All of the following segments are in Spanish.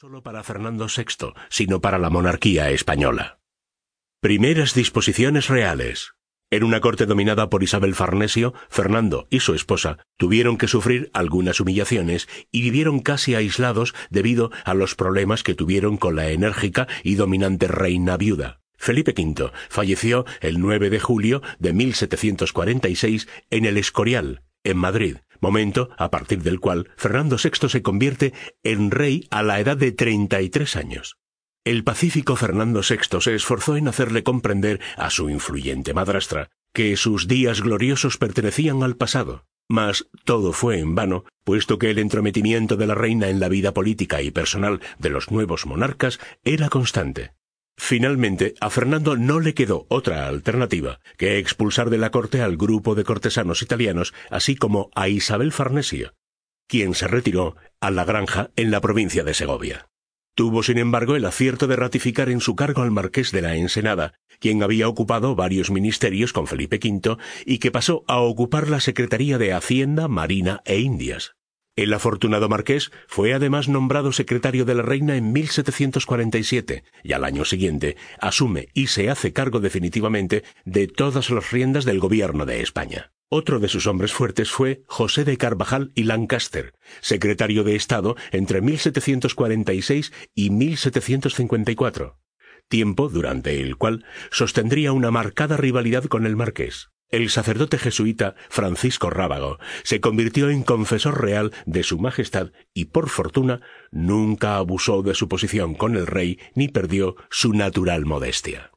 solo para Fernando VI, sino para la monarquía española. Primeras disposiciones reales. En una corte dominada por Isabel Farnesio, Fernando y su esposa tuvieron que sufrir algunas humillaciones y vivieron casi aislados debido a los problemas que tuvieron con la enérgica y dominante reina viuda. Felipe V falleció el 9 de julio de 1746 en el Escorial, en Madrid, momento a partir del cual Fernando VI se convierte en rey a la edad de 33 años. El pacífico Fernando VI se esforzó en hacerle comprender a su influyente madrastra que sus días gloriosos pertenecían al pasado, mas todo fue en vano, puesto que el entrometimiento de la reina en la vida política y personal de los nuevos monarcas era constante. Finalmente, a Fernando no le quedó otra alternativa que expulsar de la corte al grupo de cortesanos italianos, así como a Isabel Farnesio, quien se retiró a la granja en la provincia de Segovia. Tuvo, sin embargo, el acierto de ratificar en su cargo al marqués de la Ensenada, quien había ocupado varios ministerios con Felipe V y que pasó a ocupar la Secretaría de Hacienda, Marina e Indias. El afortunado marqués fue además nombrado secretario de la reina en 1747 y al año siguiente asume y se hace cargo definitivamente de todas las riendas del gobierno de España. Otro de sus hombres fuertes fue José de Carvajal y Lancaster, secretario de Estado entre 1746 y 1754, tiempo durante el cual sostendría una marcada rivalidad con el marqués. El sacerdote jesuita Francisco Rábago se convirtió en confesor real de Su Majestad y, por fortuna, nunca abusó de su posición con el rey ni perdió su natural modestia.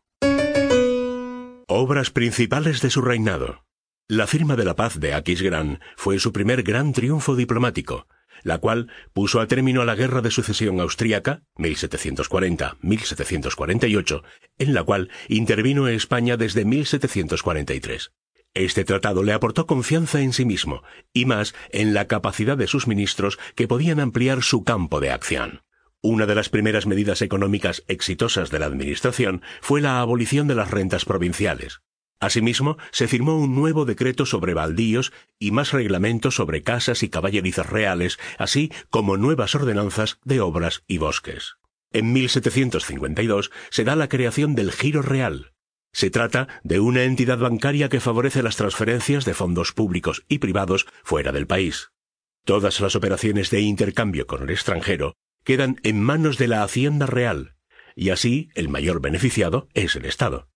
Obras principales de su reinado. La firma de la paz de Aquisgrán fue su primer gran triunfo diplomático, la cual puso a término a la Guerra de Sucesión Austríaca, 1740-1748, en la cual intervino España desde 1743. Este tratado le aportó confianza en sí mismo, y más en la capacidad de sus ministros que podían ampliar su campo de acción. Una de las primeras medidas económicas exitosas de la Administración fue la abolición de las rentas provinciales. Asimismo, se firmó un nuevo decreto sobre baldíos y más reglamentos sobre casas y caballerizas reales, así como nuevas ordenanzas de obras y bosques. En 1752 se da la creación del Giro Real, se trata de una entidad bancaria que favorece las transferencias de fondos públicos y privados fuera del país. Todas las operaciones de intercambio con el extranjero quedan en manos de la Hacienda Real, y así el mayor beneficiado es el Estado.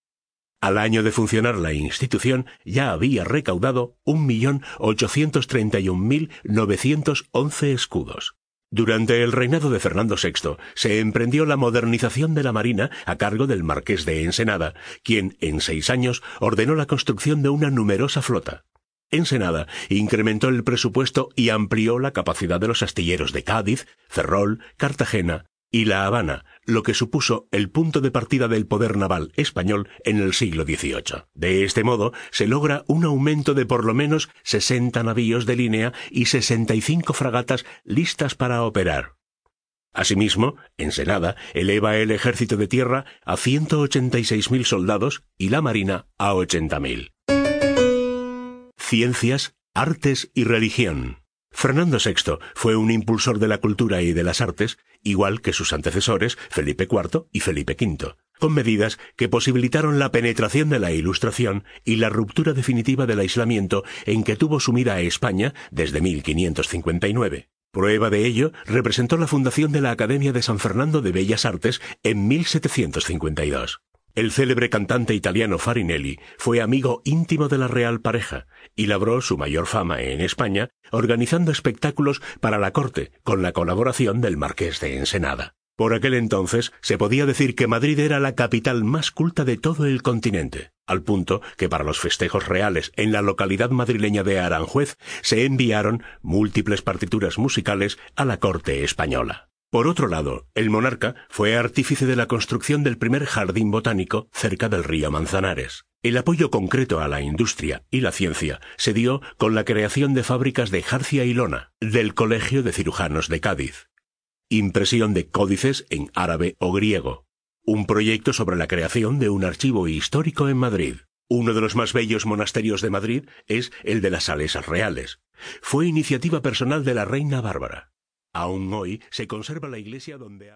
Al año de funcionar la institución ya había recaudado un millón ochocientos treinta y un mil novecientos once escudos. Durante el reinado de Fernando VI se emprendió la modernización de la Marina a cargo del Marqués de Ensenada, quien en seis años ordenó la construcción de una numerosa flota. Ensenada incrementó el presupuesto y amplió la capacidad de los astilleros de Cádiz, Ferrol, Cartagena y La Habana, lo que supuso el punto de partida del poder naval español en el siglo XVIII. De este modo, se logra un aumento de por lo menos 60 navíos de línea y 65 fragatas listas para operar. Asimismo, Ensenada eleva el ejército de tierra a 186.000 soldados y la marina a 80.000. Ciencias, artes y religión. Fernando VI fue un impulsor de la cultura y de las artes, igual que sus antecesores Felipe IV y Felipe V, con medidas que posibilitaron la penetración de la Ilustración y la ruptura definitiva del aislamiento en que tuvo sumida a España desde 1559. Prueba de ello representó la fundación de la Academia de San Fernando de Bellas Artes en 1752. El célebre cantante italiano Farinelli fue amigo íntimo de la real pareja y labró su mayor fama en España organizando espectáculos para la corte con la colaboración del marqués de Ensenada. Por aquel entonces se podía decir que Madrid era la capital más culta de todo el continente, al punto que para los festejos reales en la localidad madrileña de Aranjuez se enviaron múltiples partituras musicales a la corte española. Por otro lado, el monarca fue artífice de la construcción del primer jardín botánico cerca del río Manzanares. El apoyo concreto a la industria y la ciencia se dio con la creación de fábricas de jarcia y lona del Colegio de Cirujanos de Cádiz, impresión de códices en árabe o griego, un proyecto sobre la creación de un archivo histórico en Madrid. Uno de los más bellos monasterios de Madrid es el de las Salesas Reales. Fue iniciativa personal de la reina Bárbara. Aún hoy se conserva la iglesia donde ha